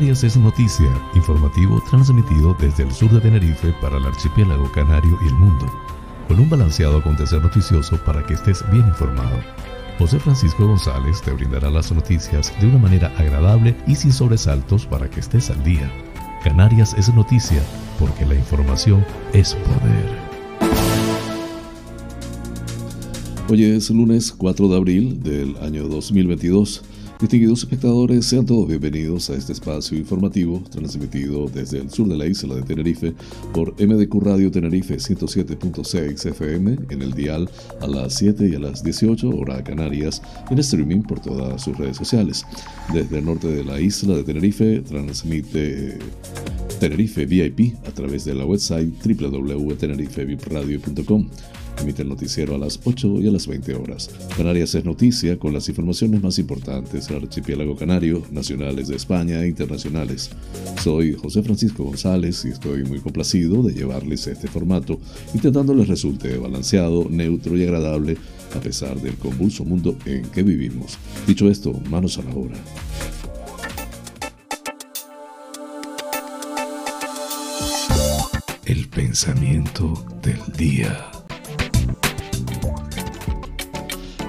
Canarias es noticia, informativo transmitido desde el sur de Tenerife para el archipiélago canario y el mundo, con un balanceado acontecer noticioso para que estés bien informado. José Francisco González te brindará las noticias de una manera agradable y sin sobresaltos para que estés al día. Canarias es noticia porque la información es poder. Hoy es lunes 4 de abril del año 2022. Distinguidos espectadores, sean todos bienvenidos a este espacio informativo transmitido desde el sur de la isla de Tenerife por MDQ Radio Tenerife 107.6 FM en el dial a las 7 y a las 18 hora Canarias en streaming por todas sus redes sociales. Desde el norte de la isla de Tenerife transmite Tenerife VIP a través de la website www.tenerifevipradio.com. Emite el noticiero a las 8 y a las 20 horas. Canarias es noticia con las informaciones más importantes del archipiélago canario, nacionales de España e internacionales. Soy José Francisco González y estoy muy complacido de llevarles este formato, intentando les resulte balanceado, neutro y agradable a pesar del convulso mundo en que vivimos. Dicho esto, manos a la obra. El pensamiento del día.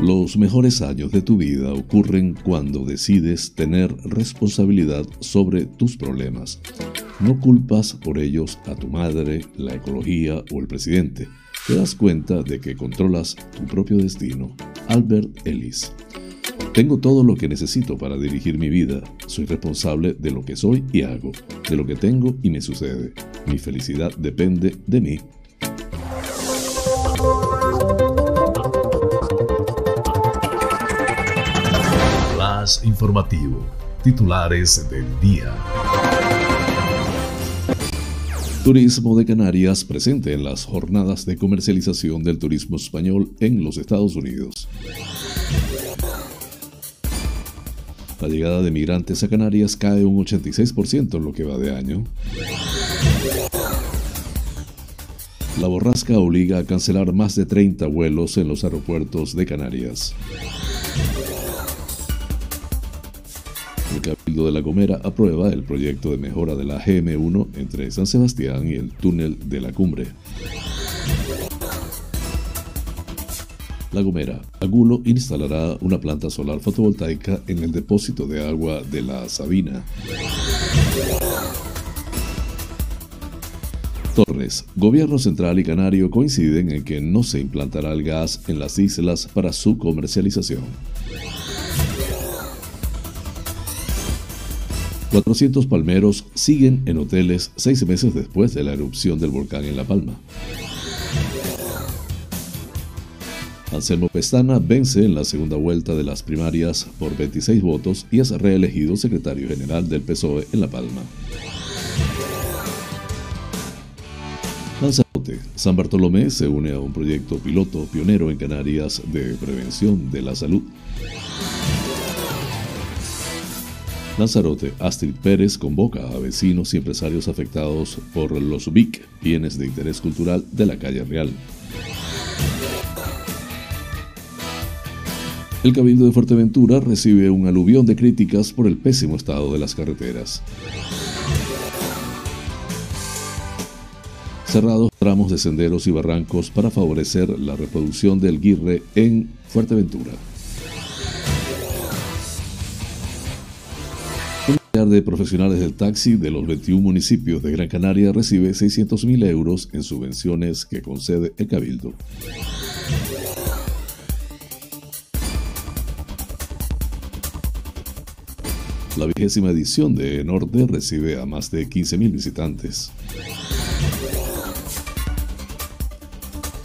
Los mejores años de tu vida ocurren cuando decides tener responsabilidad sobre tus problemas. No culpas por ellos a tu madre, la ecología o el presidente. Te das cuenta de que controlas tu propio destino. Albert Ellis. Tengo todo lo que necesito para dirigir mi vida. Soy responsable de lo que soy y hago, de lo que tengo y me sucede. Mi felicidad depende de mí. Informativo. Titulares del día. Turismo de Canarias presente en las jornadas de comercialización del turismo español en los Estados Unidos. La llegada de migrantes a Canarias cae un 86% en lo que va de año. La borrasca obliga a cancelar más de 30 vuelos en los aeropuertos de Canarias. Cabildo de La Gomera aprueba el proyecto de mejora de la GM1 entre San Sebastián y el túnel de la cumbre. La Gomera, Agulo instalará una planta solar fotovoltaica en el depósito de agua de la Sabina. Torres, Gobierno Central y Canario coinciden en que no se implantará el gas en las islas para su comercialización. 400 palmeros siguen en hoteles seis meses después de la erupción del volcán en La Palma. Anselmo Pestana vence en la segunda vuelta de las primarias por 26 votos y es reelegido secretario general del PSOE en La Palma. Lanzarote. San Bartolomé se une a un proyecto piloto pionero en Canarias de prevención de la salud. Lanzarote, Astrid Pérez convoca a vecinos y empresarios afectados por los BIC, bienes de interés cultural de la calle Real. El Cabildo de Fuerteventura recibe un aluvión de críticas por el pésimo estado de las carreteras. Cerrados tramos de senderos y barrancos para favorecer la reproducción del guirre en Fuerteventura. De profesionales del taxi de los 21 municipios de Gran Canaria recibe 600.000 euros en subvenciones que concede el Cabildo. La vigésima edición de Norte recibe a más de 15.000 visitantes.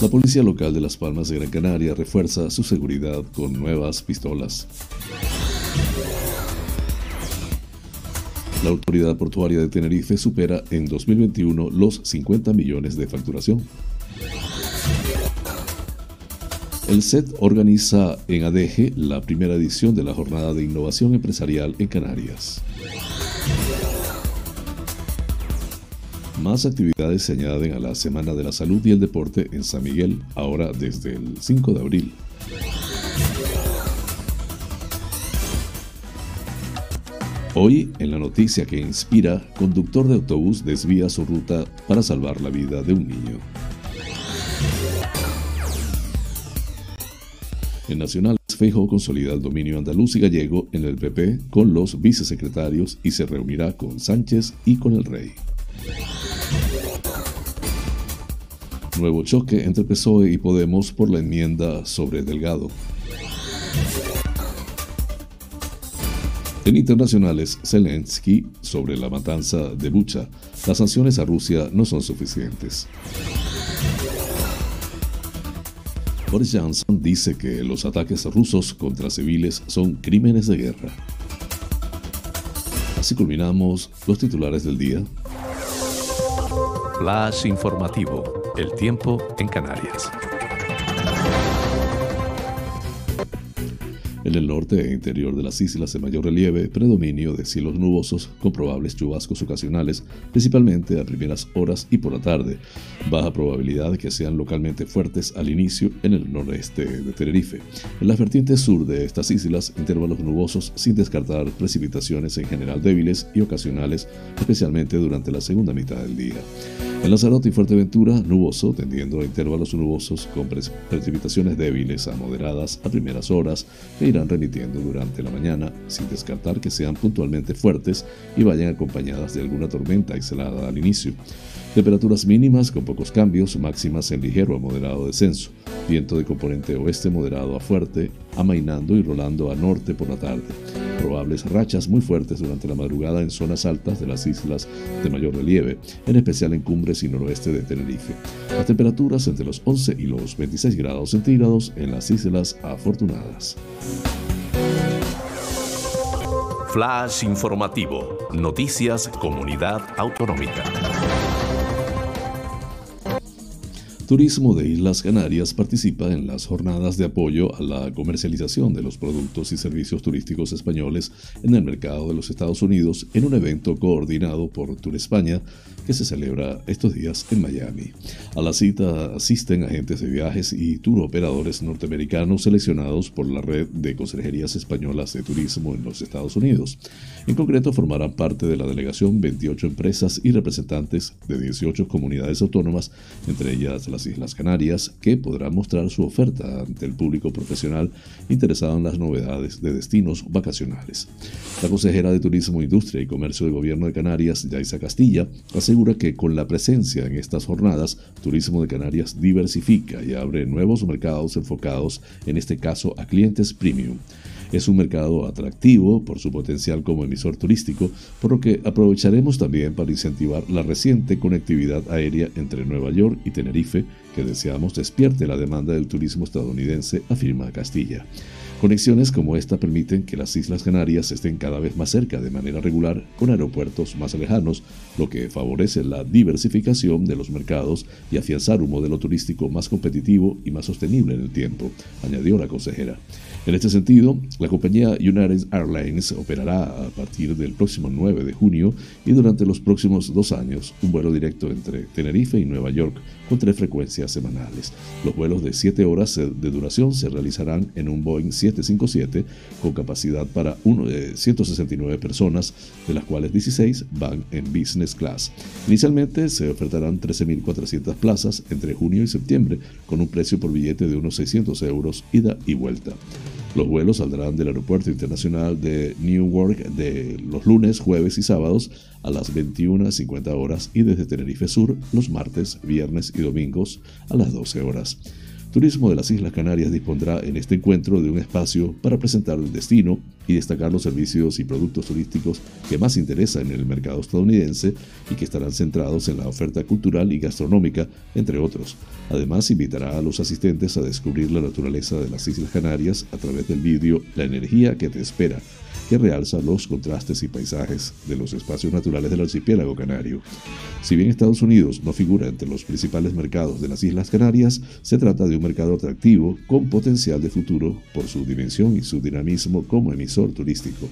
La policía local de Las Palmas de Gran Canaria refuerza su seguridad con nuevas pistolas. La autoridad portuaria de Tenerife supera en 2021 los 50 millones de facturación. El SET organiza en ADG la primera edición de la Jornada de Innovación Empresarial en Canarias. Más actividades se añaden a la Semana de la Salud y el Deporte en San Miguel, ahora desde el 5 de abril. Hoy, en la noticia que inspira, conductor de autobús desvía su ruta para salvar la vida de un niño. En Nacional, Feijóo consolida el dominio andaluz y gallego en el PP con los vicesecretarios y se reunirá con Sánchez y con el rey. Nuevo choque entre PSOE y Podemos por la enmienda sobre Delgado. En internacionales, Zelensky sobre la matanza de Bucha. Las sanciones a Rusia no son suficientes. Boris Johnson dice que los ataques rusos contra civiles son crímenes de guerra. Así culminamos los titulares del día. Flash informativo. El tiempo en Canarias. En el norte e interior de las islas de mayor relieve, predominio de cielos nubosos con probables chubascos ocasionales, principalmente a primeras horas y por la tarde. Baja probabilidad de que sean localmente fuertes al inicio en el noreste de Tenerife. En las vertientes sur de estas islas, intervalos nubosos sin descartar precipitaciones en general débiles y ocasionales, especialmente durante la segunda mitad del día. En Lanzarote y Fuerteventura, nuboso, tendiendo a intervalos nubosos con precipitaciones débiles a moderadas a primeras horas que irán remitiendo durante la mañana, sin descartar que sean puntualmente fuertes y vayan acompañadas de alguna tormenta aislada al inicio. Temperaturas mínimas con pocos cambios, máximas en ligero a moderado descenso. Viento de componente oeste moderado a fuerte, amainando y rolando a norte por la tarde. Probables rachas muy fuertes durante la madrugada en zonas altas de las islas de mayor relieve, en especial en cumbres y noroeste de Tenerife. Las temperaturas entre los 11 y los 26 grados centígrados en las islas afortunadas. Flash informativo. Noticias Comunidad Autonómica. Turismo de Islas Canarias participa en las jornadas de apoyo a la comercialización de los productos y servicios turísticos españoles en el mercado de los Estados Unidos en un evento coordinado por Tour España que se celebra estos días en Miami. A la cita asisten agentes de viajes y tour operadores norteamericanos seleccionados por la red de consejerías españolas de turismo en los Estados Unidos. En concreto, formarán parte de la delegación 28 empresas y representantes de 18 comunidades autónomas, entre ellas las Islas Canarias, que podrán mostrar su oferta ante el público profesional interesado en las novedades de destinos vacacionales. La consejera de Turismo, Industria y Comercio del Gobierno de Canarias, Yaisa Castilla, asegura que con la presencia en estas jornadas, Turismo de Canarias diversifica y abre nuevos mercados enfocados, en este caso, a clientes premium. Es un mercado atractivo por su potencial como emisor turístico, por lo que aprovecharemos también para incentivar la reciente conectividad aérea entre Nueva York y Tenerife, que deseamos despierte la demanda del turismo estadounidense, afirma Castilla. Conexiones como esta permiten que las Islas Canarias estén cada vez más cerca de manera regular con aeropuertos más lejanos, lo que favorece la diversificación de los mercados y afianzar un modelo turístico más competitivo y más sostenible en el tiempo, añadió la consejera. En este sentido, la compañía United Airlines operará a partir del próximo 9 de junio y durante los próximos dos años un vuelo directo entre Tenerife y Nueva York con tres frecuencias semanales. Los vuelos de 7 horas de duración se realizarán en un Boeing 757 con capacidad para 169 personas, de las cuales 16 van en business class. Inicialmente se ofertarán 13.400 plazas entre junio y septiembre con un precio por billete de unos 600 euros ida y vuelta. Los vuelos saldrán del Aeropuerto Internacional de Newark de los lunes, jueves y sábados a las 21.50 horas y desde Tenerife Sur los martes, viernes y domingos a las 12 horas. Turismo de las Islas Canarias dispondrá en este encuentro de un espacio para presentar el destino y destacar los servicios y productos turísticos que más interesan en el mercado estadounidense y que estarán centrados en la oferta cultural y gastronómica, entre otros. Además, invitará a los asistentes a descubrir la naturaleza de las Islas Canarias a través del vídeo La energía que te espera, que realza los contrastes y paisajes de los espacios naturales del archipiélago canario. Si bien Estados Unidos no figura entre los principales mercados de las Islas Canarias, se trata de un mercado atractivo con potencial de futuro por su dimensión y su dinamismo como emisor turístico.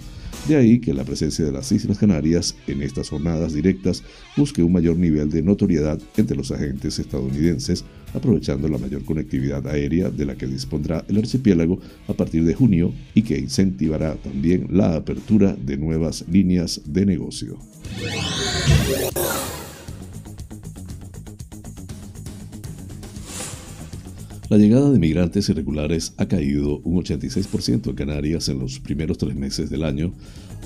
De ahí que la presencia de las Islas Canarias en estas jornadas directas busque un mayor nivel de notoriedad entre los agentes estadounidenses, aprovechando la mayor conectividad aérea de la que dispondrá el archipiélago a partir de junio y que incentivará también la apertura de nuevas líneas de negocio. La llegada de migrantes irregulares ha caído un 86% en Canarias en los primeros tres meses del año,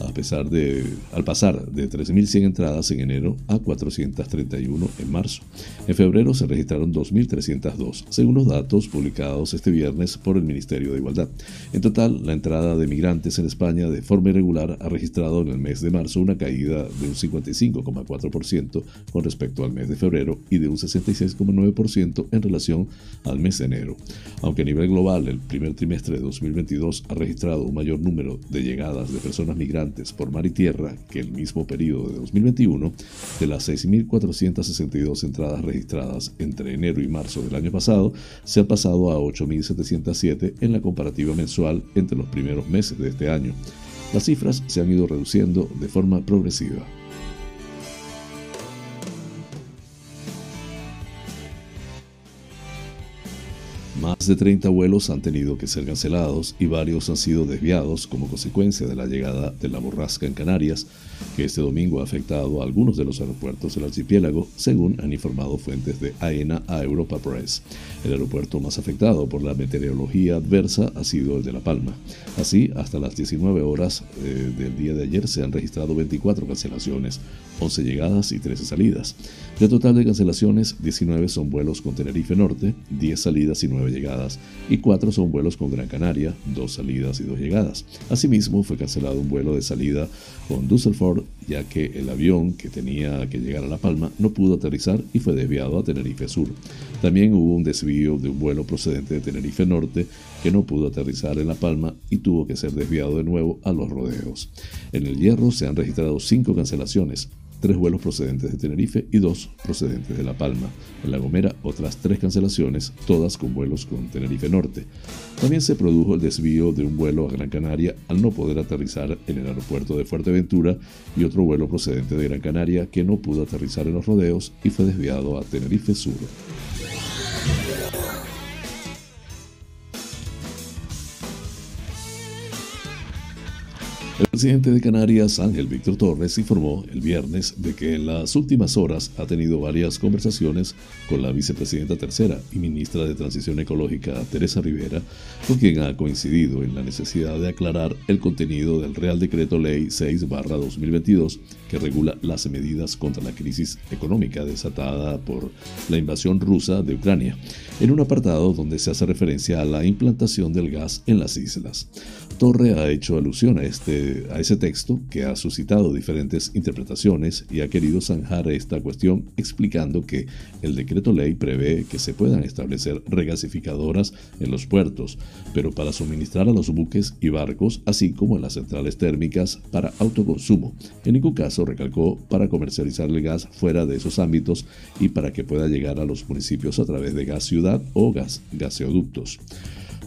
a pesar de, al pasar de 3.100 entradas en enero a 431 en marzo. En febrero se registraron 2.302, según los datos publicados este viernes por el Ministerio de Igualdad. En total, la entrada de migrantes en España de forma irregular ha registrado en el mes de marzo una caída de un 55,4% con respecto al mes de febrero y de un 66,9% en relación al mes de enero. Aunque a nivel global el primer trimestre de 2022 ha registrado un mayor número de llegadas de personas migrantes por mar y tierra que el mismo periodo de 2021, de las 6.462 entradas registradas entre enero y marzo del año pasado, se ha pasado a 8.707 en la comparativa mensual entre los primeros meses de este año. Las cifras se han ido reduciendo de forma progresiva. Más de 30 vuelos han tenido que ser cancelados y varios han sido desviados como consecuencia de la llegada de la borrasca en Canarias, que este domingo ha afectado a algunos de los aeropuertos del archipiélago, según han informado fuentes de AENA a Europa Press. El aeropuerto más afectado por la meteorología adversa ha sido el de La Palma. Así, hasta las 19 horas eh, del día de ayer se han registrado 24 cancelaciones, 11 llegadas y 13 salidas. De total de cancelaciones, 19 son vuelos con Tenerife Norte, 10 salidas y 9 llegadas, y 4 son vuelos con Gran Canaria, 2 salidas y 2 llegadas. Asimismo, fue cancelado un vuelo de salida con Düsseldorf, ya que el avión que tenía que llegar a La Palma no pudo aterrizar y fue desviado a Tenerife Sur. También hubo un desvío de un vuelo procedente de Tenerife Norte que no pudo aterrizar en La Palma y tuvo que ser desviado de nuevo a los rodeos. En el Hierro se han registrado 5 cancelaciones, tres vuelos procedentes de Tenerife y dos procedentes de La Palma. En La Gomera, otras tres cancelaciones, todas con vuelos con Tenerife Norte. También se produjo el desvío de un vuelo a Gran Canaria al no poder aterrizar en el aeropuerto de Fuerteventura y otro vuelo procedente de Gran Canaria que no pudo aterrizar en los rodeos y fue desviado a Tenerife Sur. Presidente de Canarias, Ángel Víctor Torres, informó el viernes de que en las últimas horas ha tenido varias conversaciones con la vicepresidenta tercera y ministra de Transición Ecológica, Teresa Rivera, con quien ha coincidido en la necesidad de aclarar el contenido del Real Decreto Ley 6-2022 que regula las medidas contra la crisis económica desatada por la invasión rusa de Ucrania, en un apartado donde se hace referencia a la implantación del gas en las islas. Torre ha hecho alusión a, este, a ese texto que ha suscitado diferentes interpretaciones y ha querido zanjar esta cuestión explicando que el decreto ley prevé que se puedan establecer regasificadoras en los puertos, pero para suministrar a los buques y barcos, así como en las centrales térmicas para autoconsumo. En ningún caso, recalcó, para comercializar el gas fuera de esos ámbitos y para que pueda llegar a los municipios a través de gas ciudad o gas gaseoductos.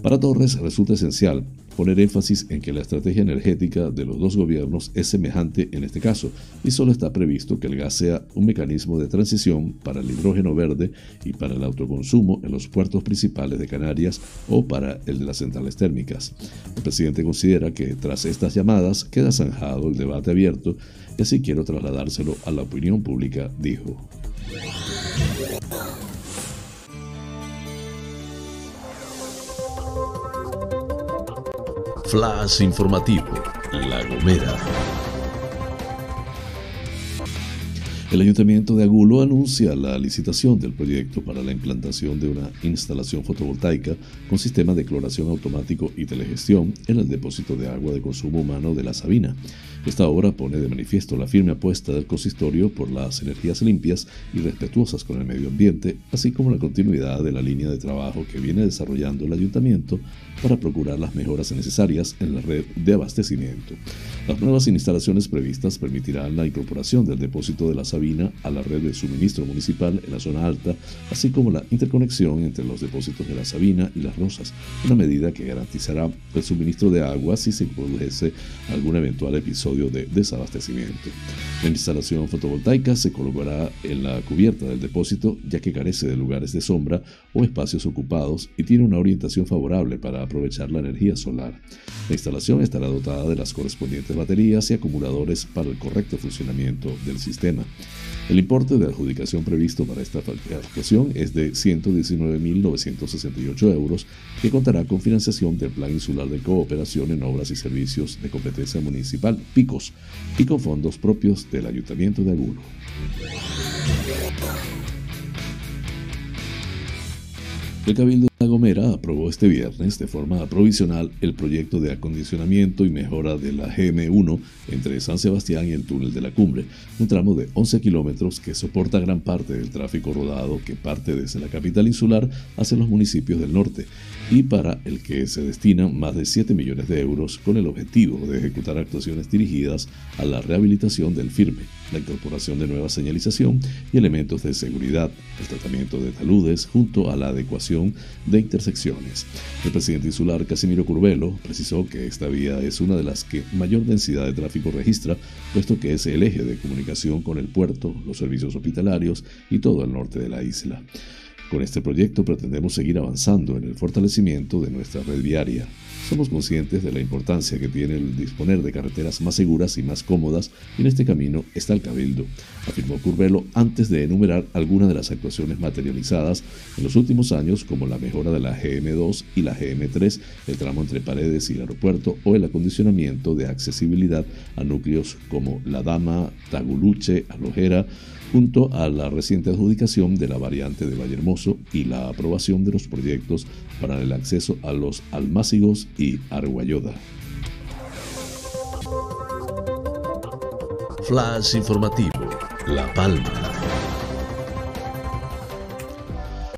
Para Torres resulta esencial poner énfasis en que la estrategia energética de los dos gobiernos es semejante en este caso y solo está previsto que el gas sea un mecanismo de transición para el hidrógeno verde y para el autoconsumo en los puertos principales de Canarias o para el de las centrales térmicas. El presidente considera que tras estas llamadas queda zanjado el debate abierto y así quiero trasladárselo a la opinión pública, dijo. Flash informativo, La Gomera. El Ayuntamiento de Agulo anuncia la licitación del proyecto para la implantación de una instalación fotovoltaica con sistema de cloración automático y telegestión en el depósito de agua de consumo humano de La Sabina. Esta obra pone de manifiesto la firme apuesta del consistorio por las energías limpias y respetuosas con el medio ambiente, así como la continuidad de la línea de trabajo que viene desarrollando el ayuntamiento para procurar las mejoras necesarias en la red de abastecimiento. Las nuevas instalaciones previstas permitirán la incorporación del depósito de la Sabina a la red de suministro municipal en la zona alta, así como la interconexión entre los depósitos de la Sabina y las Rosas, una medida que garantizará el suministro de agua si se produce algún eventual episodio de desabastecimiento. La instalación fotovoltaica se colocará en la cubierta del depósito ya que carece de lugares de sombra o espacios ocupados y tiene una orientación favorable para aprovechar la energía solar. La instalación estará dotada de las correspondientes baterías y acumuladores para el correcto funcionamiento del sistema. El importe de adjudicación previsto para esta actuación es de 119.968 euros, que contará con financiación del Plan Insular de Cooperación en Obras y Servicios de Competencia Municipal, PICOS, y con fondos propios del Ayuntamiento de Agulo. El Cabildo La Gomera aprobó este viernes de forma provisional el proyecto de acondicionamiento y mejora de la GM1 entre San Sebastián y el túnel de la cumbre, un tramo de 11 kilómetros que soporta gran parte del tráfico rodado que parte desde la capital insular hacia los municipios del norte y para el que se destinan más de 7 millones de euros con el objetivo de ejecutar actuaciones dirigidas a la rehabilitación del firme, la incorporación de nueva señalización y elementos de seguridad, el tratamiento de taludes junto a la adecuación de intersecciones. El presidente insular Casimiro Curvelo precisó que esta vía es una de las que mayor densidad de tráfico registra, puesto que es el eje de comunicación con el puerto, los servicios hospitalarios y todo el norte de la isla. Con este proyecto pretendemos seguir avanzando en el fortalecimiento de nuestra red viaria. Somos conscientes de la importancia que tiene el disponer de carreteras más seguras y más cómodas, y en este camino está el Cabildo, afirmó Curvelo antes de enumerar algunas de las actuaciones materializadas en los últimos años, como la mejora de la GM2 y la GM3, el tramo entre Paredes y el aeropuerto, o el acondicionamiento de accesibilidad a núcleos como La Dama, Taguluche, Alojera, junto a la reciente adjudicación de la variante de Vallehermoso y la aprobación de los proyectos para el acceso a los Almácigos y Arguayoda. Flash informativo, La Palma.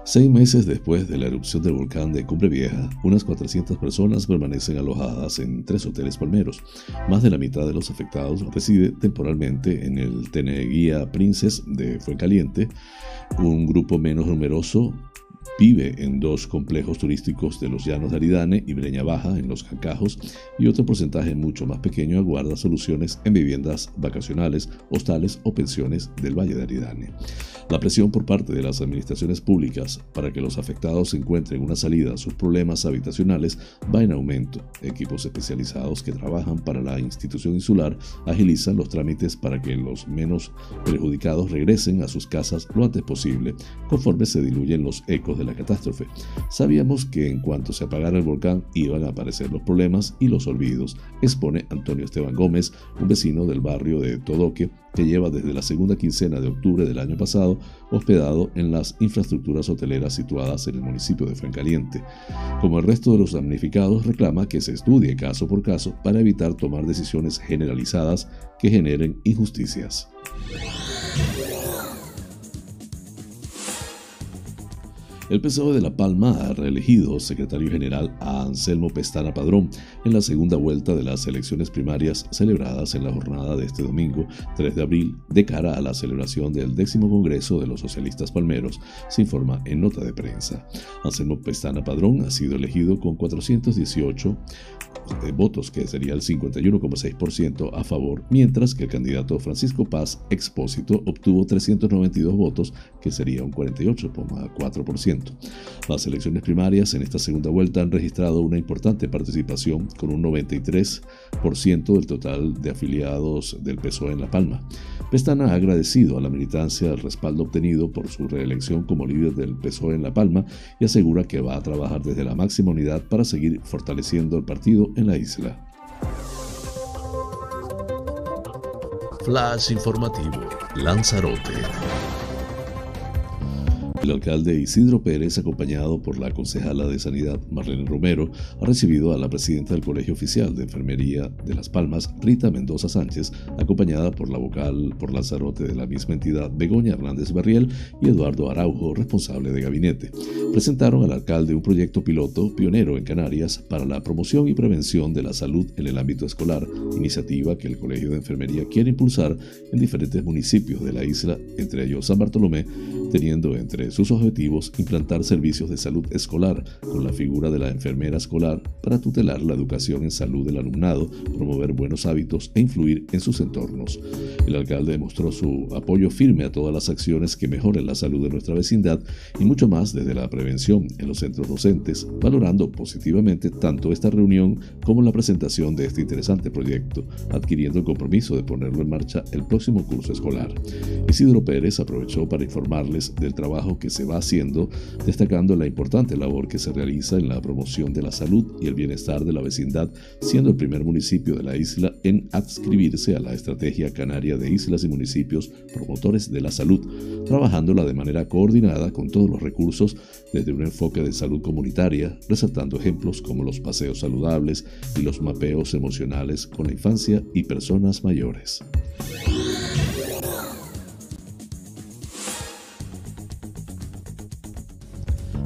Seis meses después de la erupción del volcán de Cumbre Vieja, unas 400 personas permanecen alojadas en tres hoteles palmeros. Más de la mitad de los afectados reside temporalmente en el Teneguía Princess de Fuencaliente. Un grupo menos numeroso Vive en dos complejos turísticos de los Llanos de Aridane y Breña Baja, en los Jancajos, y otro porcentaje mucho más pequeño aguarda soluciones en viviendas vacacionales, hostales o pensiones del Valle de Aridane. La presión por parte de las administraciones públicas para que los afectados encuentren una salida a sus problemas habitacionales va en aumento. Equipos especializados que trabajan para la institución insular agilizan los trámites para que los menos perjudicados regresen a sus casas lo antes posible, conforme se diluyen los ecos de la catástrofe. Sabíamos que en cuanto se apagara el volcán iban a aparecer los problemas y los olvidos, expone Antonio Esteban Gómez, un vecino del barrio de Todoque, que lleva desde la segunda quincena de octubre del año pasado hospedado en las infraestructuras hoteleras situadas en el municipio de Fuencaliente. Como el resto de los damnificados, reclama que se estudie caso por caso para evitar tomar decisiones generalizadas que generen injusticias. El PSOE de La Palma ha reelegido secretario general a Anselmo Pestana Padrón en la segunda vuelta de las elecciones primarias celebradas en la jornada de este domingo 3 de abril de cara a la celebración del décimo Congreso de los Socialistas Palmeros, se informa en nota de prensa. Anselmo Pestana Padrón ha sido elegido con 418 de votos, que sería el 51,6% a favor, mientras que el candidato Francisco Paz Expósito obtuvo 392 votos, que sería un 48,4%. Las elecciones primarias en esta segunda vuelta han registrado una importante participación, con un 93% del total de afiliados del PSOE en La Palma. Pestana ha agradecido a la militancia el respaldo obtenido por su reelección como líder del PSOE en La Palma y asegura que va a trabajar desde la máxima unidad para seguir fortaleciendo el partido en la isla. Flash informativo, Lanzarote. El alcalde Isidro Pérez, acompañado por la concejala de Sanidad Marlene Romero, ha recibido a la presidenta del Colegio Oficial de Enfermería de Las Palmas, Rita Mendoza Sánchez, acompañada por la vocal por Lanzarote de la misma entidad, Begoña Hernández Barriel y Eduardo Araujo, responsable de gabinete. Presentaron al alcalde un proyecto piloto pionero en Canarias para la promoción y prevención de la salud en el ámbito escolar, iniciativa que el Colegio de Enfermería quiere impulsar en diferentes municipios de la isla, entre ellos San Bartolomé, teniendo entre sus objetivos implantar servicios de salud escolar con la figura de la enfermera escolar para tutelar la educación en salud del alumnado, promover buenos hábitos e influir en sus entornos. El alcalde demostró su apoyo firme a todas las acciones que mejoren la salud de nuestra vecindad y mucho más desde la prevención en los centros docentes, valorando positivamente tanto esta reunión como la presentación de este interesante proyecto, adquiriendo el compromiso de ponerlo en marcha el próximo curso escolar. Isidro Pérez aprovechó para informarles del trabajo que se va haciendo, destacando la importante labor que se realiza en la promoción de la salud y el bienestar de la vecindad, siendo el primer municipio de la isla en adscribirse a la Estrategia Canaria de Islas y Municipios Promotores de la Salud, trabajándola de manera coordinada con todos los recursos desde un enfoque de salud comunitaria, resaltando ejemplos como los paseos saludables y los mapeos emocionales con la infancia y personas mayores.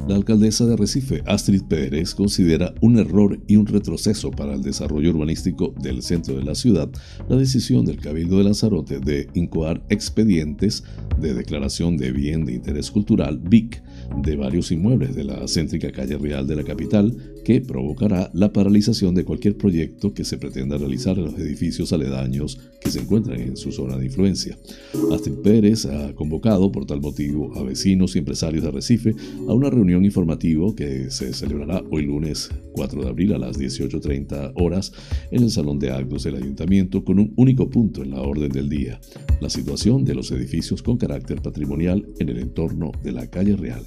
La alcaldesa de Recife, Astrid Pérez, considera un error y un retroceso para el desarrollo urbanístico del centro de la ciudad la decisión del Cabildo de Lanzarote de incoar expedientes de declaración de bien de interés cultural, BIC, de varios inmuebles de la céntrica calle real de la capital, que provocará la paralización de cualquier proyecto que se pretenda realizar en los edificios aledaños que se encuentran en su zona de influencia. Astrid Pérez ha convocado por tal motivo a vecinos y empresarios de Recife a una reunión informativa que se celebrará hoy lunes 4 de abril a las 18.30 horas en el Salón de Actos del Ayuntamiento con un único punto en la orden del día, la situación de los edificios con carácter patrimonial en el entorno de la calle Real.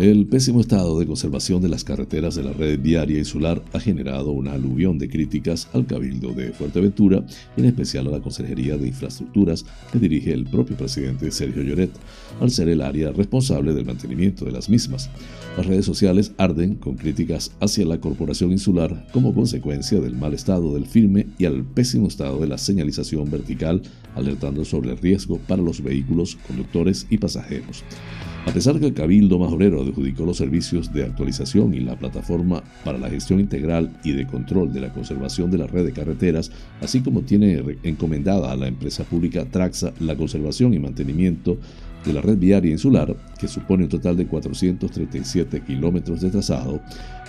El pésimo estado de conservación de las carreteras de la red viaria insular ha generado una aluvión de críticas al Cabildo de Fuerteventura y en especial a la Consejería de Infraestructuras que dirige el propio presidente Sergio Lloret, al ser el área responsable del mantenimiento de las mismas. Las redes sociales arden con críticas hacia la corporación insular como consecuencia del mal estado del firme y al pésimo estado de la señalización vertical, alertando sobre el riesgo para los vehículos, conductores y pasajeros. A pesar que el Cabildo Majorero adjudicó los servicios de actualización y la plataforma para la gestión integral y de control de la conservación de la red de carreteras, así como tiene encomendada a la empresa pública Traxa la conservación y mantenimiento de la red viaria insular, que supone un total de 437 kilómetros de trazado,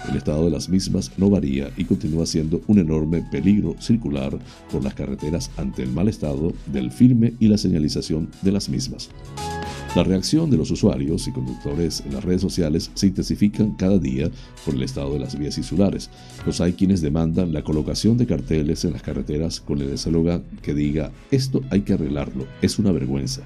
el estado de las mismas no varía y continúa siendo un enorme peligro circular por las carreteras ante el mal estado del firme y la señalización de las mismas. La reacción de los usuarios y conductores en las redes sociales se intensifican cada día por el estado de las vías insulares. Los hay quienes demandan la colocación de carteles en las carreteras con el eslogan que diga esto hay que arreglarlo, es una vergüenza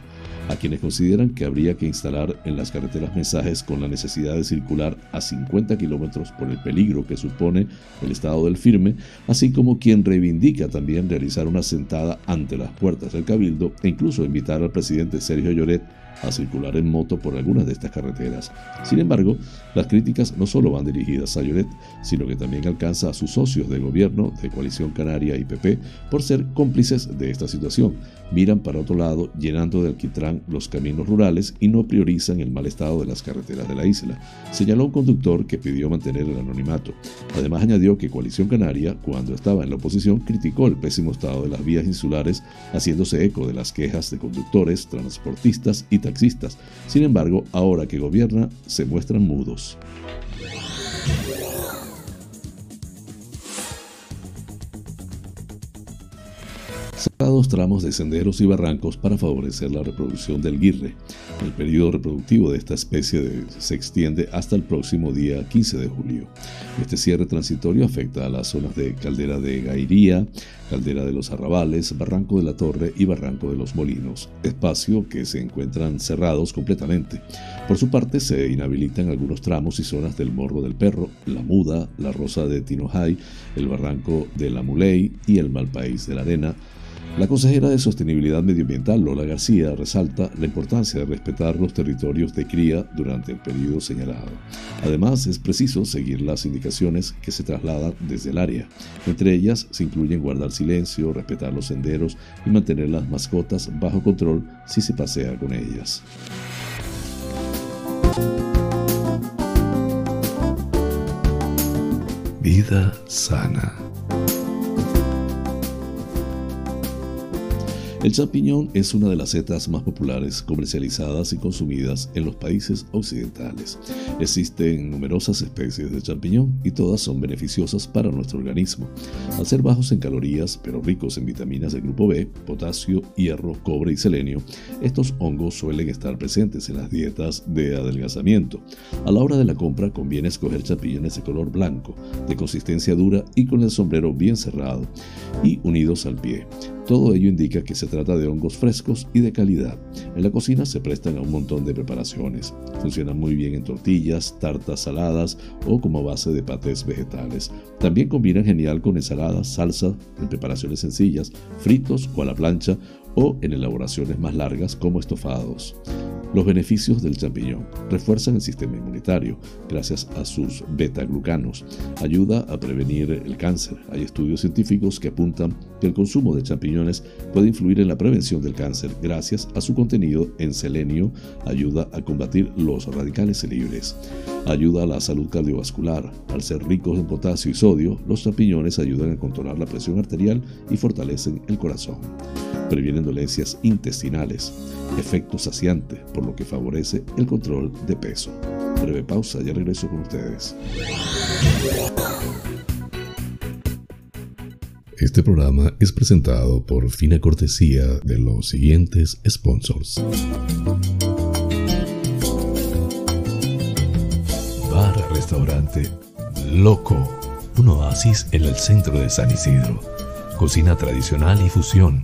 a quienes consideran que habría que instalar en las carreteras mensajes con la necesidad de circular a 50 kilómetros por el peligro que supone el estado del firme, así como quien reivindica también realizar una sentada ante las puertas del Cabildo e incluso invitar al presidente Sergio Lloret a circular en moto por algunas de estas carreteras. Sin embargo, las críticas no solo van dirigidas a Lloret, sino que también alcanza a sus socios de gobierno de Coalición Canaria y PP por ser cómplices de esta situación. Miran para otro lado, llenando de alquitrán los caminos rurales y no priorizan el mal estado de las carreteras de la isla, señaló un conductor que pidió mantener el anonimato. Además añadió que Coalición Canaria, cuando estaba en la oposición, criticó el pésimo estado de las vías insulares, haciéndose eco de las quejas de conductores, transportistas y taxistas. Sin embargo, ahora que gobierna, se muestran mudos. Cerrados tramos de senderos y barrancos para favorecer la reproducción del guirre. El periodo reproductivo de esta especie se extiende hasta el próximo día 15 de julio. Este cierre transitorio afecta a las zonas de Caldera de Gairía, Caldera de los Arrabales, Barranco de la Torre y Barranco de los Molinos, espacio que se encuentran cerrados completamente. Por su parte, se inhabilitan algunos tramos y zonas del Morro del Perro, La Muda, La Rosa de Tinojay, el Barranco de la Muley y el Malpaís de la Arena, la consejera de Sostenibilidad Medioambiental, Lola García, resalta la importancia de respetar los territorios de cría durante el periodo señalado. Además, es preciso seguir las indicaciones que se trasladan desde el área. Entre ellas se incluyen guardar silencio, respetar los senderos y mantener las mascotas bajo control si se pasea con ellas. Vida sana. El champiñón es una de las setas más populares comercializadas y consumidas en los países occidentales. Existen numerosas especies de champiñón y todas son beneficiosas para nuestro organismo. Al ser bajos en calorías, pero ricos en vitaminas del grupo B, potasio, hierro, cobre y selenio, estos hongos suelen estar presentes en las dietas de adelgazamiento. A la hora de la compra conviene escoger champiñones de color blanco, de consistencia dura y con el sombrero bien cerrado y unidos al pie. Todo ello indica que se trata de hongos frescos y de calidad. En la cocina se prestan a un montón de preparaciones. Funcionan muy bien en tortillas, tartas saladas o como base de patés vegetales. También combinan genial con ensaladas, salsa, en preparaciones sencillas, fritos o a la plancha o en elaboraciones más largas como estofados. Los beneficios del champiñón refuerzan el sistema inmunitario gracias a sus beta-glucanos. Ayuda a prevenir el cáncer. Hay estudios científicos que apuntan que el consumo de champiñones puede influir en la prevención del cáncer gracias a su contenido en selenio. Ayuda a combatir los radicales libres. Ayuda a la salud cardiovascular. Al ser ricos en potasio y sodio, los champiñones ayudan a controlar la presión arterial y fortalecen el corazón. Previenen dolencias intestinales efecto saciante, por lo que favorece el control de peso. Breve pausa, ya regreso con ustedes. Este programa es presentado por fina cortesía de los siguientes sponsors. Bar Restaurante Loco, un oasis en el centro de San Isidro. Cocina tradicional y fusión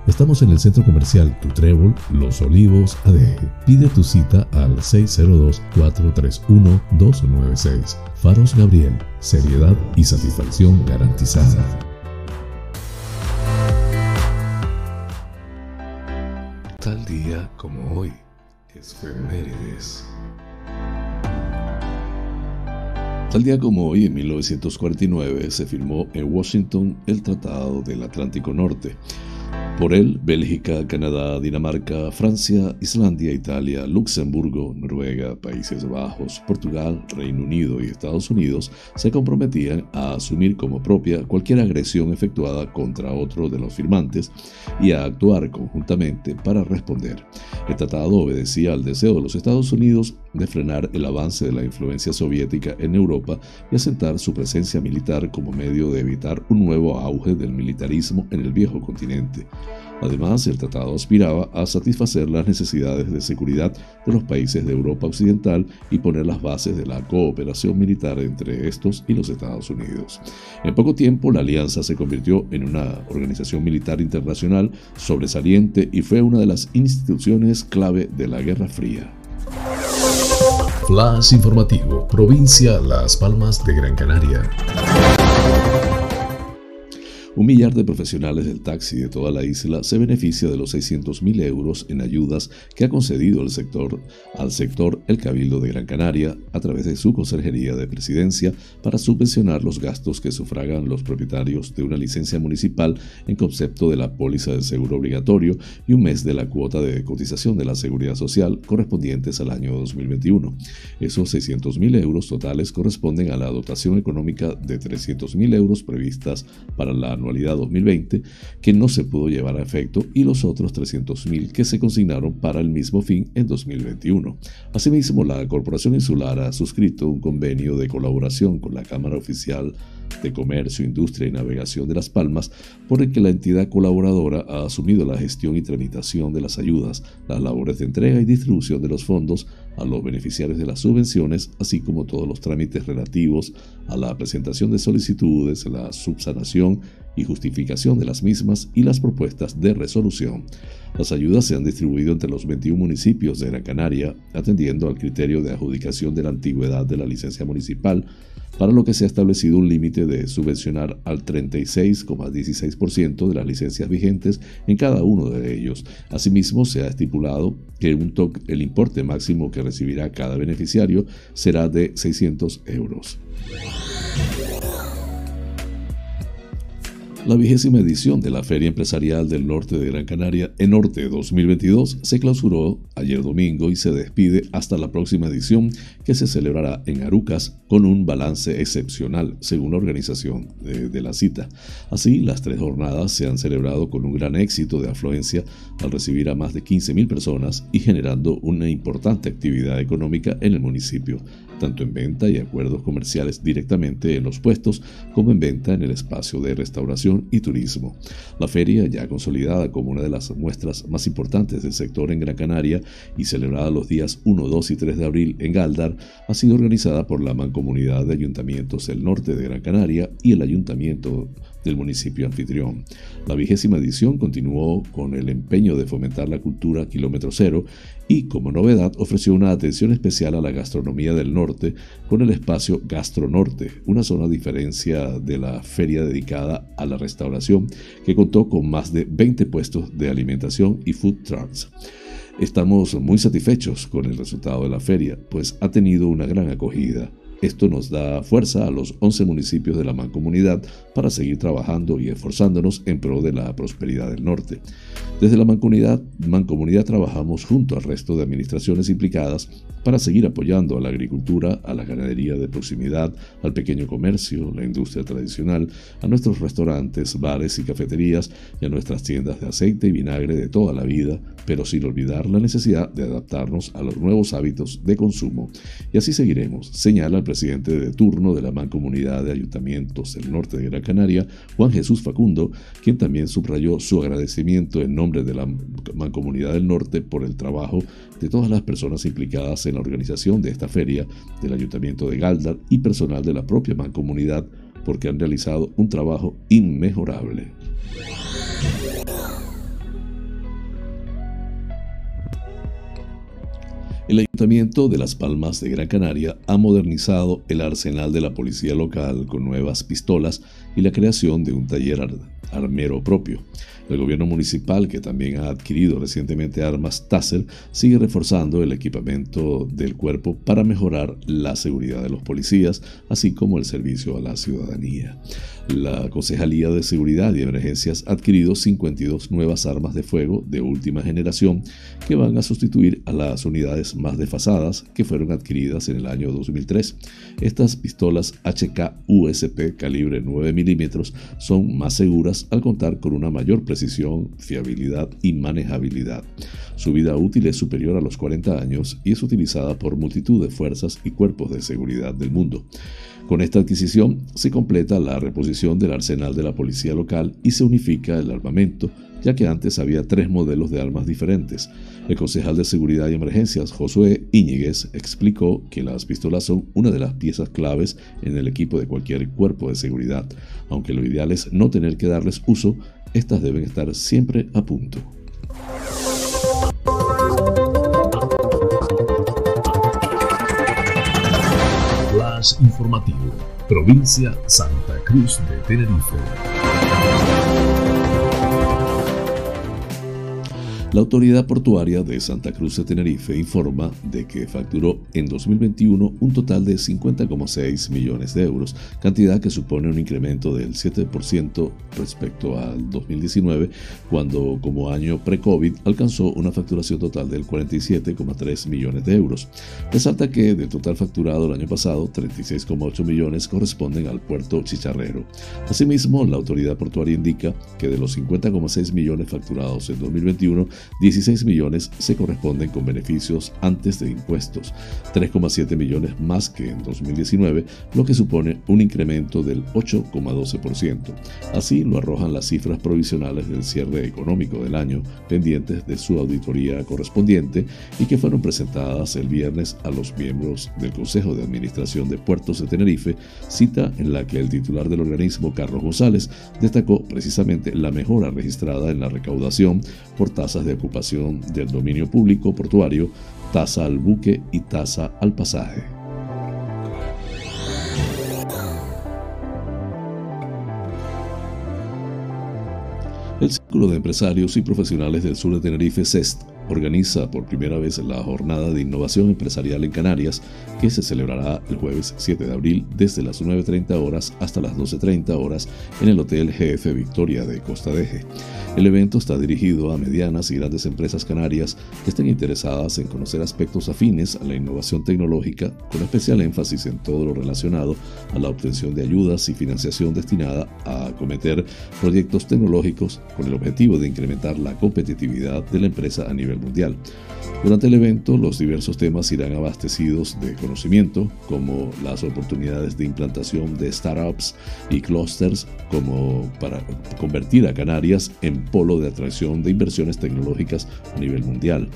Estamos en el centro comercial Tu Trébol, Los Olivos, ADG. Pide tu cita al 602-431-296. Faros Gabriel, seriedad y satisfacción garantizada. Tal día como hoy, Efemérides. Tal día como hoy, en 1949, se firmó en Washington el Tratado del Atlántico Norte por él, Bélgica, Canadá, Dinamarca, Francia, Islandia, Italia, Luxemburgo, Noruega, Países Bajos, Portugal, Reino Unido y Estados Unidos se comprometían a asumir como propia cualquier agresión efectuada contra otro de los firmantes y a actuar conjuntamente para responder. El tratado obedecía al deseo de los Estados Unidos de frenar el avance de la influencia soviética en Europa y asentar su presencia militar como medio de evitar un nuevo auge del militarismo en el viejo continente. Además, el tratado aspiraba a satisfacer las necesidades de seguridad de los países de Europa Occidental y poner las bases de la cooperación militar entre estos y los Estados Unidos. En poco tiempo, la alianza se convirtió en una organización militar internacional sobresaliente y fue una de las instituciones clave de la Guerra Fría. Flash informativo, provincia Las Palmas de Gran Canaria. Un millar de profesionales del taxi de toda la isla se beneficia de los 600.000 euros en ayudas que ha concedido el sector, al sector el Cabildo de Gran Canaria a través de su Consejería de Presidencia para subvencionar los gastos que sufragan los propietarios de una licencia municipal en concepto de la póliza de seguro obligatorio y un mes de la cuota de cotización de la Seguridad Social correspondientes al año 2021. Esos 600.000 euros totales corresponden a la dotación económica de 300.000 euros previstas para la anualidad 2020 que no se pudo llevar a efecto y los otros 300.000 que se consignaron para el mismo fin en 2021. Asimismo, la Corporación Insular ha suscrito un convenio de colaboración con la Cámara Oficial de Comercio, Industria y Navegación de Las Palmas, por el que la entidad colaboradora ha asumido la gestión y tramitación de las ayudas, las labores de entrega y distribución de los fondos a los beneficiarios de las subvenciones, así como todos los trámites relativos a la presentación de solicitudes, la subsanación y justificación de las mismas y las propuestas de resolución. Las ayudas se han distribuido entre los 21 municipios de Gran Canaria, atendiendo al criterio de adjudicación de la antigüedad de la licencia municipal, para lo que se ha establecido un límite de subvencionar al 36,16% de las licencias vigentes en cada uno de ellos. Asimismo, se ha estipulado que un el importe máximo que recibirá cada beneficiario será de 600 euros. La vigésima edición de la Feria Empresarial del Norte de Gran Canaria, en Norte 2022, se clausuró ayer domingo y se despide hasta la próxima edición que se celebrará en Arucas con un balance excepcional, según la organización de, la cita. Así, las tres jornadas se han celebrado con un gran éxito de afluencia al recibir a más de 15.000 personas y generando una importante actividad económica en el municipio tanto en venta y acuerdos comerciales directamente en los puestos como en venta en el espacio de restauración y turismo. La feria, ya consolidada como una de las muestras más importantes del sector en Gran Canaria y celebrada los días 1, 2 y 3 de abril en Galdar, ha sido organizada por la Mancomunidad de Ayuntamientos del Norte de Gran Canaria y el Ayuntamiento del municipio anfitrión. La vigésima edición continuó con el empeño de fomentar la cultura kilómetro cero y, como novedad, ofreció una atención especial a la gastronomía del norte con el espacio Gastronorte, una zona diferencia de la feria dedicada a la restauración que contó con más de 20 puestos de alimentación y food trucks. Estamos muy satisfechos con el resultado de la feria, pues ha tenido una gran acogida Esto nos da fuerza a los 11 municipios de la mancomunidad para seguir trabajando y esforzándonos en pro de la prosperidad del norte. Desde la mancomunidad, mancomunidad trabajamos junto al resto de administraciones implicadas para seguir apoyando a la agricultura, a la ganadería de proximidad, al pequeño comercio, la industria tradicional, a nuestros restaurantes, bares y cafeterías y a nuestras tiendas de aceite y vinagre de toda la vida, pero sin olvidar la necesidad de adaptarnos a los nuevos hábitos de consumo. Y así seguiremos, señala el presidente de turno de la Mancomunidad de Ayuntamientos del Norte de Gran Canaria, Juan Jesús Facundo, quien también subrayó su agradecimiento en nombre de la Mancomunidad del Norte por el trabajo de todas las personas implicadas en la organización de esta feria, del Ayuntamiento de Galdar y personal de la propia Mancomunidad, porque han realizado un trabajo inmejorable. El Ayuntamiento de Las Palmas de Gran Canaria ha modernizado el arsenal de la policía local con nuevas pistolas y la creación de un taller armero propio. El gobierno municipal, que también ha adquirido recientemente armas Taser, sigue reforzando el equipamiento del cuerpo para mejorar la seguridad de los policías, así como el servicio a la ciudadanía. La Concejalía de Seguridad y Emergencias ha adquirido 52 nuevas armas de fuego de última generación que van a sustituir a las unidades más desfasadas que fueron adquiridas en el año 2003. Estas pistolas HK USP calibre 9 milímetros son más seguras al contar con una mayor precisión, fiabilidad y manejabilidad. Su vida útil es superior a los 40 años y es utilizada por multitud de fuerzas y cuerpos de seguridad del mundo. Con esta adquisición se completa la reposición del arsenal de la policía local y se unifica el armamento, ya que antes había tres modelos de armas diferentes. El concejal de Seguridad y Emergencias, Josué Íñiguez, explicó que las pistolas son una de las piezas claves en el equipo de cualquier cuerpo de seguridad. Aunque lo ideal es no tener que darles uso, estas deben estar siempre a punto. informativo, provincia Santa Cruz de Tenerife. La autoridad portuaria de Santa Cruz de Tenerife informa de que facturó en 2021 un total de 50,6 millones de euros, cantidad que supone un incremento del 7% respecto al 2019, cuando como año pre-COVID alcanzó una facturación total del 47,3 millones de euros. Resalta que del total facturado el año pasado, 36,8 millones corresponden al puerto Chicharrero. Asimismo, la autoridad portuaria indica que de los 50,6 millones facturados en 2021, 16 millones se corresponden con beneficios antes de impuestos, 3,7 millones más que en 2019, lo que supone un incremento del 8,12%. Así lo arrojan las cifras provisionales del cierre económico del año pendientes de su auditoría correspondiente y que fueron presentadas el viernes a los miembros del Consejo de Administración de Puertos de Tenerife, cita en la que el titular del organismo, Carlos González, destacó precisamente la mejora registrada en la recaudación por tasas de ocupación del dominio público portuario, tasa al buque y tasa al pasaje. El Círculo de Empresarios y Profesionales del Sur de Tenerife, CEST, organiza por primera vez la Jornada de Innovación Empresarial en Canarias, que se celebrará el jueves 7 de abril desde las 9.30 horas hasta las 12.30 horas en el Hotel GF Victoria de Costa de Eje. El evento está dirigido a medianas y grandes empresas canarias que estén interesadas en conocer aspectos afines a la innovación tecnológica, con especial énfasis en todo lo relacionado a la obtención de ayudas y financiación destinada a acometer proyectos tecnológicos con el objetivo de incrementar la competitividad de la empresa a nivel mundial. Durante el evento, los diversos temas irán abastecidos de conocimiento, como las oportunidades de implantación de startups y clusters, como para convertir a Canarias en polo de atracción de inversiones tecnológicas a nivel mundial.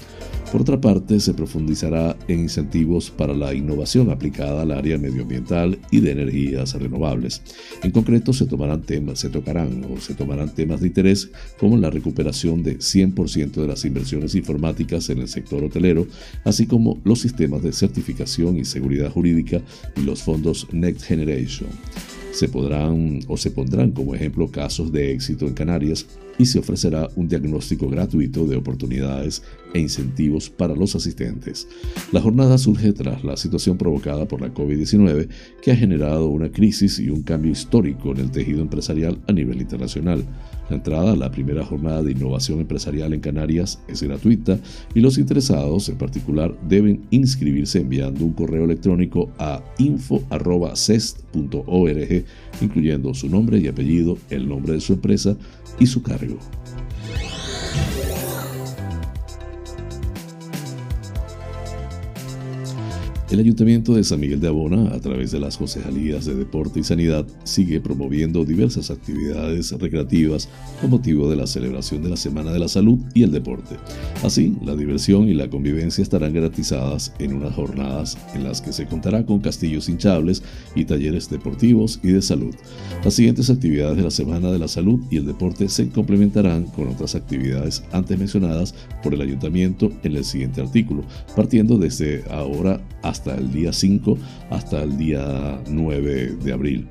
Por otra parte, se profundizará en incentivos para la innovación aplicada al área medioambiental y de energías renovables. En concreto, se, tomarán temas, se tocarán o se tomarán temas de interés como la recuperación de 100% de las inversiones informáticas en el sector hotelero, así como los sistemas de certificación y seguridad jurídica y los fondos Next Generation se podrán o se pondrán como ejemplo casos de éxito en Canarias y se ofrecerá un diagnóstico gratuito de oportunidades e incentivos para los asistentes. La jornada surge tras la situación provocada por la COVID-19 que ha generado una crisis y un cambio histórico en el tejido empresarial a nivel internacional. La entrada a la primera jornada de innovación empresarial en Canarias es gratuita y los interesados en particular deben inscribirse enviando un correo electrónico a info.cest.org incluyendo su nombre y apellido, el nombre de su empresa y su cargo. El Ayuntamiento de San Miguel de Abona, a través de las concejalías de Deporte y Sanidad, sigue promoviendo diversas actividades recreativas con motivo de la celebración de la Semana de la Salud y el Deporte. Así, la diversión y la convivencia estarán garantizadas en unas jornadas en las que se contará con castillos hinchables y talleres deportivos y de salud. Las siguientes actividades de la Semana de la Salud y el Deporte se complementarán con otras actividades antes mencionadas por el Ayuntamiento en el siguiente artículo, partiendo desde ahora hasta hasta el día 5 hasta el día 9 de abril.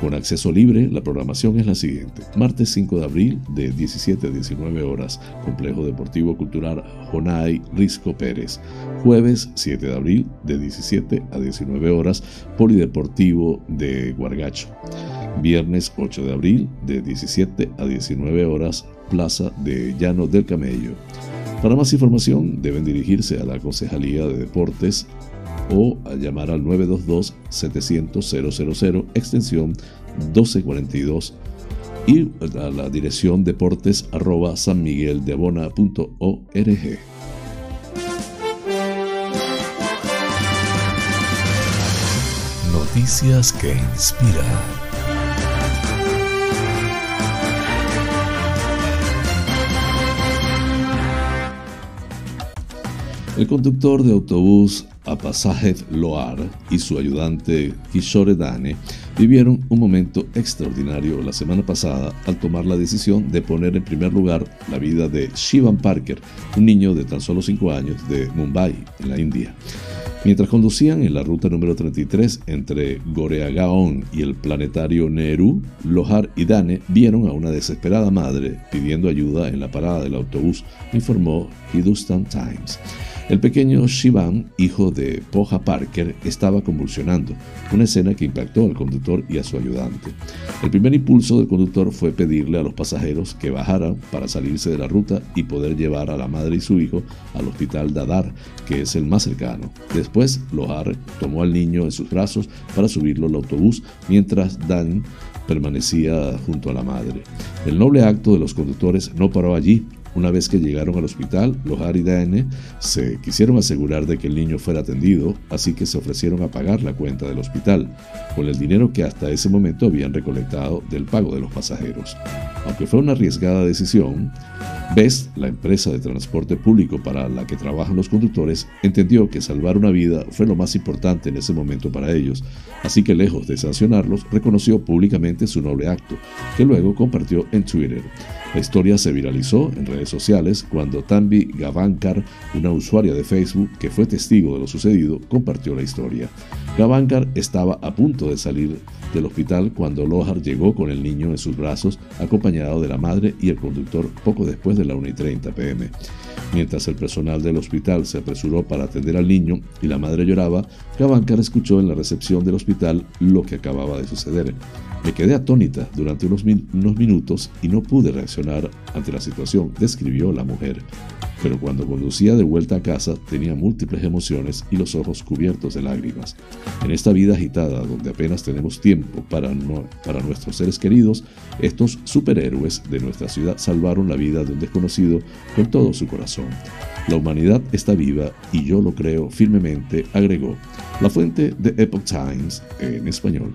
Con acceso libre, la programación es la siguiente. Martes 5 de abril, de 17 a 19 horas, Complejo Deportivo Cultural Jonay Risco Pérez. Jueves 7 de abril, de 17 a 19 horas, Polideportivo de Guargacho. Viernes 8 de abril, de 17 a 19 horas, Plaza de Llano del Camello. Para más información deben dirigirse a la Concejalía de Deportes o a llamar al 922-700-000, extensión 1242 y a la dirección deportes arroba sanmigueldeabona.org. Noticias que inspiran. El conductor de autobús Apasajev Loar y su ayudante Kishore Dane vivieron un momento extraordinario la semana pasada al tomar la decisión de poner en primer lugar la vida de Shivan Parker, un niño de tan solo 5 años de Mumbai, en la India. Mientras conducían en la ruta número 33 entre Goreagaon y el planetario Nehru, Lohar y Dane vieron a una desesperada madre pidiendo ayuda en la parada del autobús, informó Hindustan Times. El pequeño Shivan, hijo de Poja Parker, estaba convulsionando, una escena que impactó al conductor y a su ayudante. El primer impulso del conductor fue pedirle a los pasajeros que bajaran para salirse de la ruta y poder llevar a la madre y su hijo al hospital Dadar, que es el más cercano. Después, Lohar tomó al niño en sus brazos para subirlo al autobús, mientras Dan permanecía junto a la madre. El noble acto de los conductores no paró allí, una vez que llegaron al hospital, los Dane se quisieron asegurar de que el niño fuera atendido, así que se ofrecieron a pagar la cuenta del hospital, con el dinero que hasta ese momento habían recolectado del pago de los pasajeros. Aunque fue una arriesgada decisión, Best, la empresa de transporte público para la que trabajan los conductores, entendió que salvar una vida fue lo más importante en ese momento para ellos, así que lejos de sancionarlos, reconoció públicamente su noble acto, que luego compartió en Twitter. La historia se viralizó en redes sociales cuando Tanvi Gavankar, una usuaria de Facebook que fue testigo de lo sucedido, compartió la historia. Gavankar estaba a punto de salir del hospital cuando Lohar llegó con el niño en sus brazos, acompañado de la madre y el conductor poco después de la 1 y 30 pm. Mientras el personal del hospital se apresuró para atender al niño y la madre lloraba, Gavankar escuchó en la recepción del hospital lo que acababa de suceder. Me quedé atónita durante unos, minutos y no pude reaccionar ante la situación, describió la mujer. Pero cuando conducía de vuelta a casa tenía múltiples emociones y los ojos cubiertos de lágrimas. En esta vida agitada, donde apenas tenemos tiempo para, para nuestros seres queridos, estos superhéroes de nuestra ciudad salvaron la vida de un desconocido con todo su corazón. La humanidad está viva y yo lo creo firmemente, agregó. La fuente de Epoch Times en español.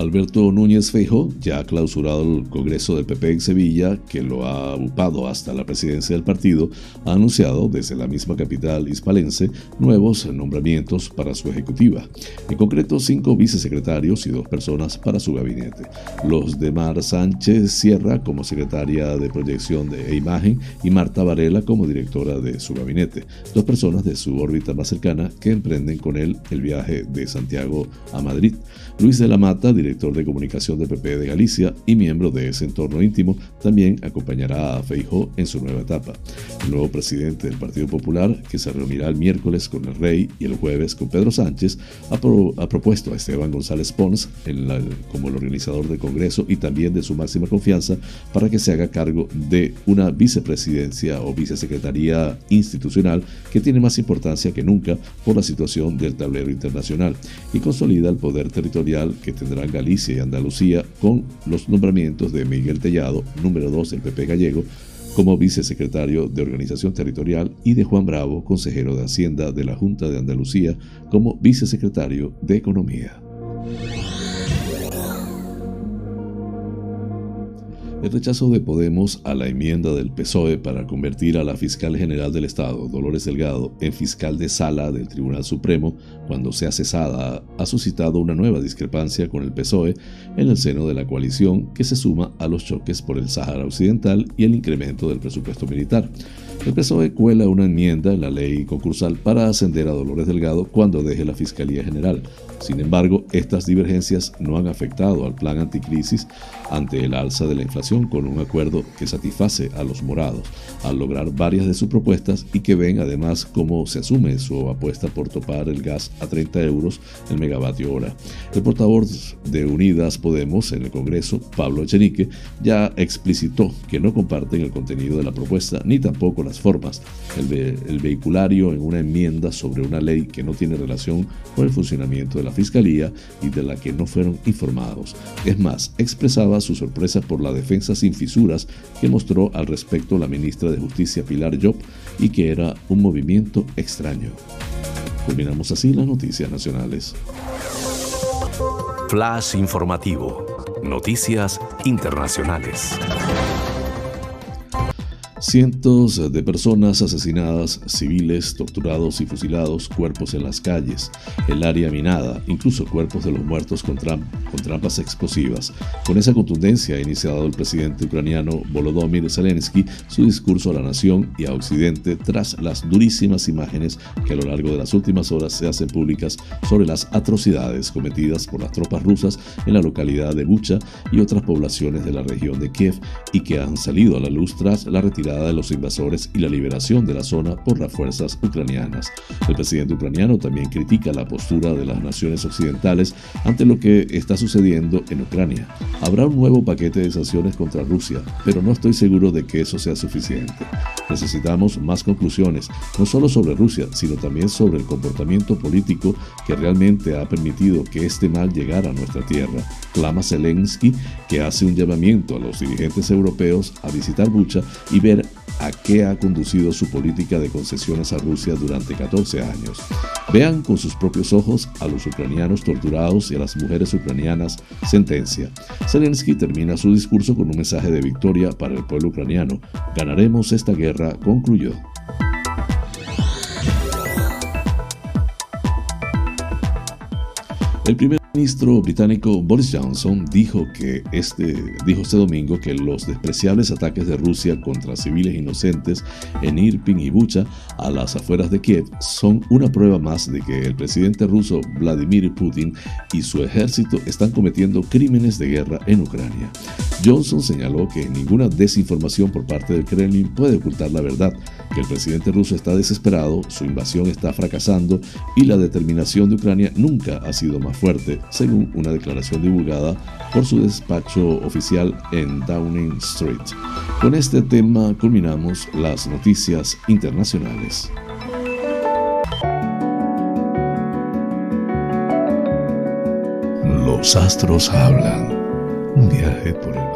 Alberto Núñez Feijo ya clausurado el Congreso del PP en Sevilla, que lo ha upado hasta la presidencia del partido, ha anunciado desde la misma capital hispalense nuevos nombramientos para su ejecutiva. En concreto, cinco vicesecretarios y dos personas para su gabinete. Los de Mar Sánchez Sierra como secretaria de proyección de e imagen y Marta Varela como directora de su gabinete, dos personas de su órbita más cercana que emprenden con él el viaje de Santiago a Madrid. Luis de la Mata, director de comunicación del PP de Galicia y miembro de ese entorno íntimo, también acompañará a Feijó en su nueva etapa. El nuevo presidente del Partido Popular, que se reunirá el miércoles con el Rey y el jueves con Pedro Sánchez, ha, propuesto a Esteban González Pons como el organizador del Congreso y también de su máxima confianza para que se haga cargo de una vicepresidencia o vicesecretaría institucional que tiene más importancia que nunca por la situación del tablero internacional y consolida el poder territorial que tendrán Galicia y Andalucía con los nombramientos de Miguel Tellado, número 2 del PP gallego, como vicesecretario de Organización Territorial y de Juan Bravo, consejero de Hacienda de la Junta de Andalucía, como vicesecretario de Economía. El rechazo de Podemos a la enmienda del PSOE para convertir a la fiscal general del Estado, Dolores Delgado, en fiscal de sala del Tribunal Supremo cuando sea cesada, ha suscitado una nueva discrepancia con el PSOE en el seno de la coalición que se suma a los choques por el Sáhara Occidental y el incremento del presupuesto militar. El PSOE cuela una enmienda en la ley concursal para ascender a Dolores Delgado cuando deje la Fiscalía General. Sin embargo, estas divergencias no han afectado al plan anticrisis ante el alza de la inflación con un acuerdo que satisface a los morados al lograr varias de sus propuestas y que ven además cómo se asume su apuesta por topar el gas a 30 euros el megavatio hora. El portavoz de Unidas Podemos en el Congreso, Pablo Echenique, ya explicitó que no comparten el contenido de la propuesta ni tampoco la formas, el, vehiculario en una enmienda sobre una ley que no tiene relación con el funcionamiento de la Fiscalía y de la que no fueron informados. Es más, expresaba su sorpresa por la defensa sin fisuras que mostró al respecto la ministra de Justicia Pilar Job y que era un movimiento extraño. Culminamos así las noticias nacionales. Flash informativo. Noticias internacionales. Cientos de personas asesinadas, civiles torturados y fusilados, cuerpos en las calles, el área minada, incluso cuerpos de los muertos con, trampas explosivas. Con esa contundencia ha iniciado el presidente ucraniano Volodymyr Zelensky su discurso a la nación y a Occidente tras las durísimas imágenes que a lo largo de las últimas horas se hacen públicas sobre las atrocidades cometidas por las tropas rusas en la localidad de Bucha y otras poblaciones de la región de Kiev y que han salido a la luz tras la retirada de los invasores y la liberación de la zona por las fuerzas ucranianas. El presidente ucraniano también critica la postura de las naciones occidentales ante lo que está sucediendo en Ucrania. Habrá un nuevo paquete de sanciones contra Rusia, pero no estoy seguro de que eso sea suficiente. Necesitamos más conclusiones, no solo sobre Rusia, sino también sobre el comportamiento político que realmente ha permitido que este mal llegara a nuestra tierra, clama Zelensky, que hace un llamamiento a los dirigentes europeos a visitar Bucha y ver a qué ha conducido su política de concesiones a Rusia durante 14 años. Vean con sus propios ojos a los ucranianos torturados y a las mujeres ucranianas. Sentencia. Zelensky termina su discurso con un mensaje de victoria para el pueblo ucraniano. Ganaremos esta guerra, concluyó. El primer ministro británico Boris Johnson dijo, que este, dijo este domingo que los despreciables ataques de Rusia contra civiles inocentes en Irpin y Bucha, a las afueras de Kiev, son una prueba más de que el presidente ruso Vladimir Putin y su ejército están cometiendo crímenes de guerra en Ucrania. Johnson señaló que ninguna desinformación por parte del Kremlin puede ocultar la verdad, que el presidente ruso está desesperado, su invasión está fracasando y la determinación de Ucrania nunca ha sido más fuerte según una declaración divulgada por su despacho oficial en Downing Street. Con este tema culminamos las noticias internacionales. Los astros hablan. Un viaje por el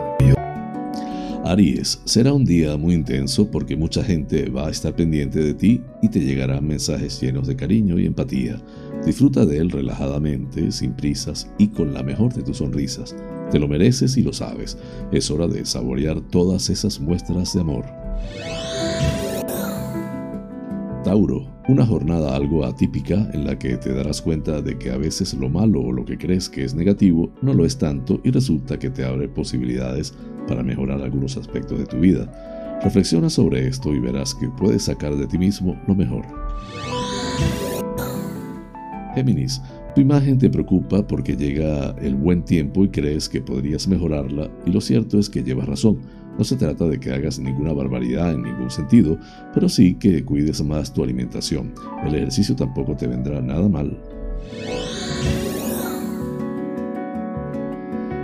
Aries, será un día muy intenso porque mucha gente va a estar pendiente de ti y te llegarán mensajes llenos de cariño y empatía. Disfruta de él relajadamente, sin prisas y con la mejor de tus sonrisas. Te lo mereces y lo sabes. Es hora de saborear todas esas muestras de amor. Tauro, una jornada algo atípica en la que te darás cuenta de que a veces lo malo o lo que crees que es negativo no lo es tanto y resulta que te abre posibilidades para mejorar algunos aspectos de tu vida. Reflexiona sobre esto y verás que puedes sacar de ti mismo lo mejor. Géminis, tu imagen te preocupa porque llega el buen tiempo y crees que podrías mejorarla y lo cierto es que llevas razón. No se trata de que hagas ninguna barbaridad en ningún sentido, pero sí que cuides más tu alimentación. El ejercicio tampoco te vendrá nada mal.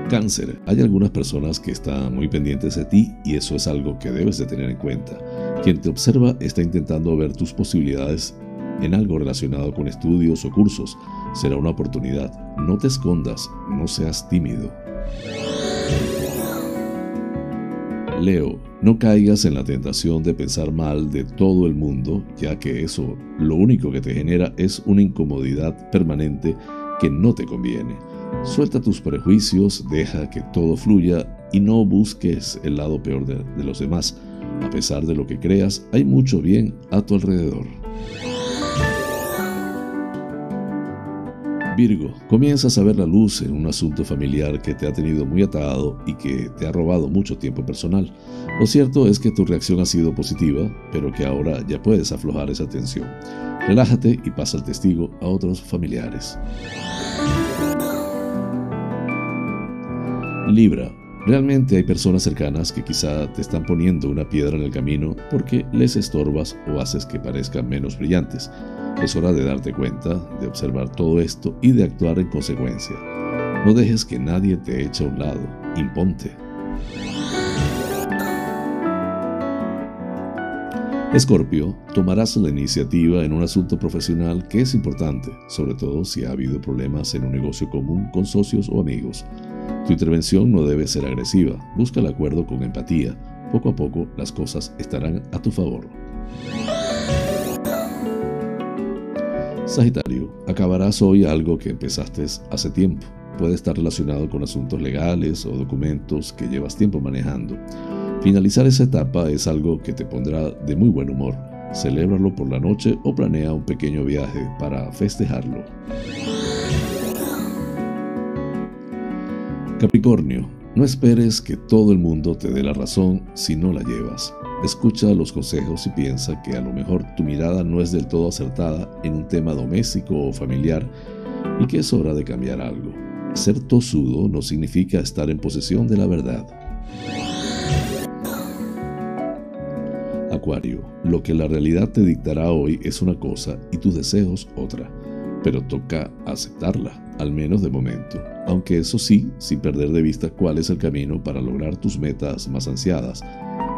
Cáncer. Hay algunas personas que están muy pendientes de ti y eso es algo que debes de tener en cuenta. Quien te observa está intentando ver tus posibilidades en algo relacionado con estudios o cursos. Será una oportunidad. No te escondas, no seas tímido. Leo, no caigas en la tentación de pensar mal de todo el mundo, ya que eso lo único que te genera es una incomodidad permanente que no te conviene. Suelta tus prejuicios, deja que todo fluya y no busques el lado peor de, los demás. A pesar de lo que creas, hay mucho bien a tu alrededor. Virgo, comienzas a ver la luz en un asunto familiar que te ha tenido muy atado y que te ha robado mucho tiempo personal. Lo cierto es que tu reacción ha sido positiva, pero que ahora ya puedes aflojar esa tensión. Relájate y pasa el testigo a otros familiares. Libra, Realmente hay personas cercanas que quizá te están poniendo una piedra en el camino porque les estorbas o haces que parezcan menos brillantes. Es hora de darte cuenta, de observar todo esto y de actuar en consecuencia. No dejes que nadie te eche a un lado. Imponte. Escorpio, tomarás la iniciativa en un asunto profesional que es importante, sobre todo si ha habido problemas en un negocio común con socios o amigos. Tu intervención no debe ser agresiva, busca el acuerdo con empatía. Poco a poco las cosas estarán a tu favor. Sagitario, acabarás hoy algo que empezaste hace tiempo. Puede estar relacionado con asuntos legales o documentos que llevas tiempo manejando. Finalizar esa etapa es algo que te pondrá de muy buen humor. Celébralo por la noche o planea un pequeño viaje para festejarlo. Capricornio, no esperes que todo el mundo te dé la razón si no la llevas. Escucha los consejos y piensa que a lo mejor tu mirada no es del todo acertada en un tema doméstico o familiar y que es hora de cambiar algo. Ser tosudo no significa estar en posesión de la verdad. Acuario, lo que la realidad te dictará hoy es una cosa y tus deseos otra, pero toca aceptarla, al menos de momento, aunque eso sí, sin perder de vista cuál es el camino para lograr tus metas más ansiadas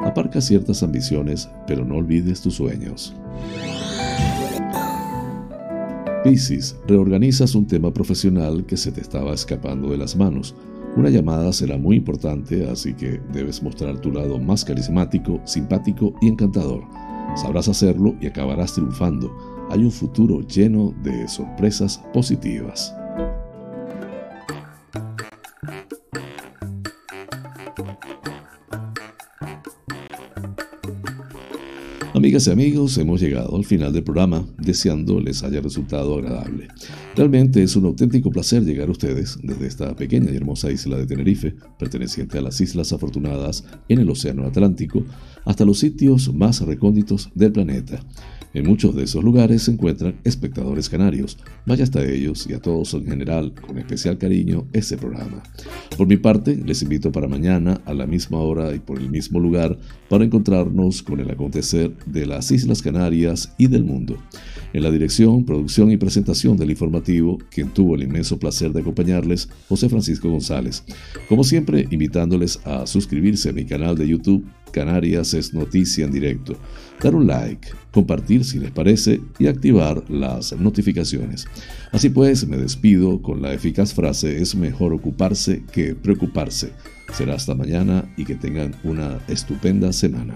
Aparca ciertas ambiciones, pero no olvides tus sueños. Piscis, reorganizas un tema profesional que se te estaba escapando de las manos. Una llamada será muy importante, así que debes mostrar tu lado más carismático, simpático y encantador. Sabrás hacerlo y acabarás triunfando. Hay un futuro lleno de sorpresas positivas. Amigas y amigos, hemos llegado al final del programa, deseando les haya resultado agradable. Realmente es un auténtico placer llegar a ustedes desde esta pequeña y hermosa isla de Tenerife, perteneciente a las Islas Afortunadas en el Océano Atlántico, hasta los sitios más recónditos del planeta. En muchos de esos lugares se encuentran espectadores canarios. Vaya hasta ellos y a todos en general, con especial cariño, este programa. Por mi parte, les invito para mañana, a la misma hora y por el mismo lugar, para encontrarnos con el acontecer de las Islas Canarias y del mundo. En la dirección, producción y presentación del informativo, quien tuvo el inmenso placer de acompañarles, José Francisco González. Como siempre, invitándoles a suscribirse a mi canal de YouTube Canarias es noticia en directo. Dar un like, compartir si les parece y activar las notificaciones. Así pues, me despido con la eficaz frase es mejor ocuparse que preocuparse. Será hasta mañana y que tengan una estupenda semana.